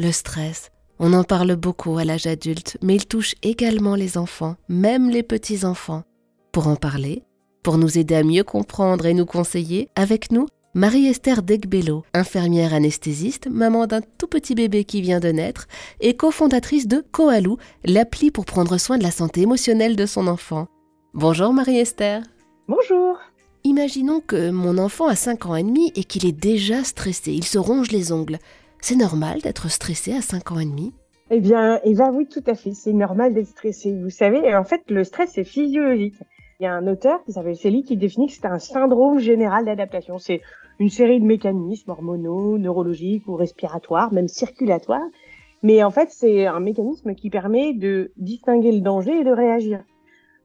Le stress, on en parle beaucoup à l'âge adulte, mais il touche également les enfants, même les petits-enfants. Pour en parler, pour nous aider à mieux comprendre et nous conseiller, avec nous, Marie-Esther Degbello, infirmière anesthésiste, maman d'un tout petit bébé qui vient de naître et cofondatrice de Koalou, l'appli pour prendre soin de la santé émotionnelle de son enfant. Bonjour Marie-Esther. Bonjour. Imaginons que mon enfant a 5 ans et demi et qu'il est déjà stressé, il se ronge les ongles. C'est normal d'être stressé à 5 ans et demi Eh bien, Eva, oui, tout à fait. C'est normal d'être stressé. Vous savez, en fait, le stress, c'est physiologique. Il y a un auteur qui s'appelle Célie qui définit que c'est un syndrome général d'adaptation. C'est une série de mécanismes hormonaux, neurologiques ou respiratoires, même circulatoires. Mais en fait, c'est un mécanisme qui permet de distinguer le danger et de réagir.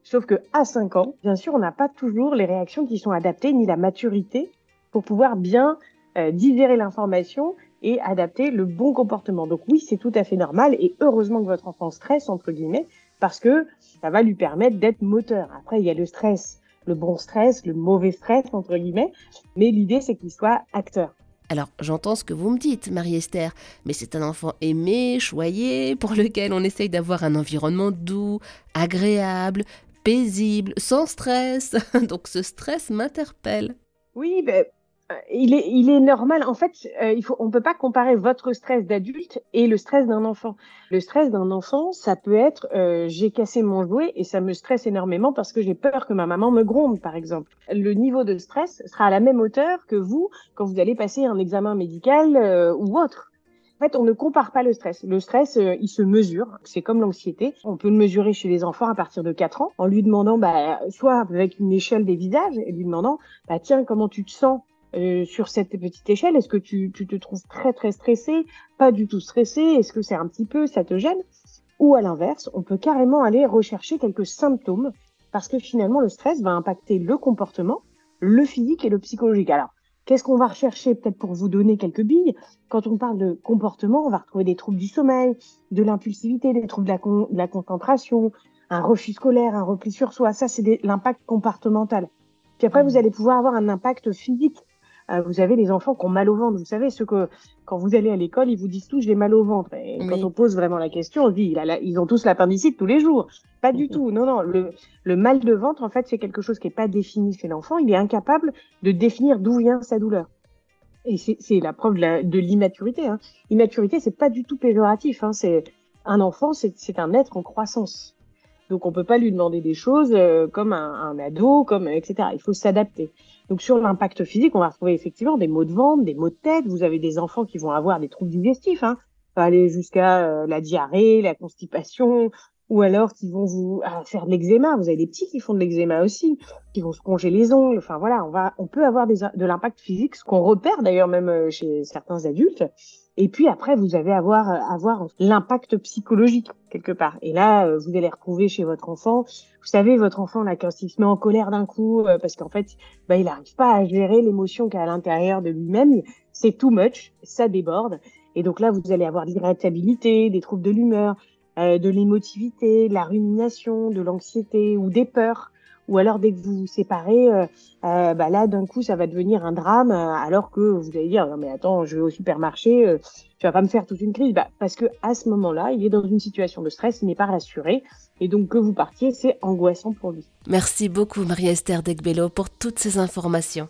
Sauf que à 5 ans, bien sûr, on n'a pas toujours les réactions qui sont adaptées ni la maturité pour pouvoir bien euh, digérer l'information et adapter le bon comportement. Donc oui, c'est tout à fait normal et heureusement que votre enfant stresse entre guillemets parce que ça va lui permettre d'être moteur. Après, il y a le stress, le bon stress, le mauvais stress, entre guillemets, mais l'idée, c'est qu'il soit acteur. Alors, j'entends ce que vous me dites, Marie-Esther, mais c'est un enfant aimé, choyé, pour lequel on essaye d'avoir un environnement doux, agréable, paisible, sans stress. Donc ce stress m'interpelle. Oui, ben, il est, il est normal. En fait, euh, il faut, on peut pas comparer votre stress d'adulte et le stress d'un enfant. Le stress d'un enfant, ça peut être euh, j'ai cassé mon jouet et ça me stresse énormément parce que j'ai peur que ma maman me gronde, par exemple. Le niveau de stress sera à la même hauteur que vous quand vous allez passer un examen médical ou autre. En fait, on ne compare pas le stress. Le stress, il se mesure. C'est comme l'anxiété. On peut le mesurer chez les enfants à partir de 4 ans en lui demandant, bah, soit avec une échelle des visages et lui demandant, bah, tiens, comment tu te sens? Euh, sur cette petite échelle Est-ce que tu, tu, te trouves très très stressé, pas du tout stressé Est-ce que c'est un petit peu, ça te gêne? Ou à l'inverse, on peut carrément aller rechercher quelques symptômes parce que finalement le stress va impacter le comportement, le physique et le psychologique. Alors, qu'est-ce qu'on va rechercher peut-être pour vous donner quelques billes? Quand on parle de comportement, on va retrouver des troubles du sommeil, de l'impulsivité, des troubles de la, de la concentration, un refus scolaire, un repli sur soi. Ça, c'est l'impact comportemental. Puis après, vous mmh. allez pouvoir avoir un impact physique euh, vous avez les enfants qui ont mal au ventre. Vous savez, ce que quand vous allez à l'école, ils vous disent tous j'ai mal au ventre. Et quand on pose vraiment la question, on dit ils ont tous l'appendicite tous les jours. Pas du tout. Non, non. Le, le mal de ventre, en fait, c'est quelque chose qui est pas défini chez l'enfant. Il est incapable de définir d'où vient sa douleur. Et c'est la preuve de l'immaturité. Hein. Immaturité, c'est pas du tout péjoratif. Hein. C'est un enfant, c'est un être en croissance. Donc on peut pas lui demander des choses euh, comme un, un, ado, comme etc. Il faut s'adapter. Donc sur l'impact physique, on va retrouver effectivement des maux de ventre, des maux de tête. Vous avez des enfants qui vont avoir des troubles digestifs, hein, aller jusqu'à euh, la diarrhée, la constipation, ou alors qui vont vous ah, faire de l'eczéma. Vous avez des petits qui font de l'eczéma aussi, qui vont se ronger les ongles. Enfin voilà, on va, on peut avoir des, de l'impact physique, ce qu'on repère d'ailleurs même euh, chez certains adultes. Et puis après, vous allez avoir, euh, avoir l'impact psychologique quelque part. Et là, euh, vous allez retrouver chez votre enfant, vous savez, votre enfant là quand il se met en colère d'un coup parce qu'en fait, bah, il n'arrive pas à gérer l'émotion qu'il a à l'intérieur de lui-même. C'est too much, ça déborde. Et donc là, vous allez avoir de l'irritabilité, des troubles de l'humeur, euh, de l'émotivité, de la rumination, de l'anxiété ou des peurs. Ou alors dès que vous vous séparez, euh, euh, bah là d'un coup ça va devenir un drame, alors que vous allez dire non mais attends je vais au supermarché, tu vas pas me faire toute une crise, bah, parce que à ce moment-là il est dans une situation de stress, il n'est pas rassuré et donc que vous partiez c'est angoissant pour lui. Merci beaucoup Marie-Esther Degbello pour toutes ces informations.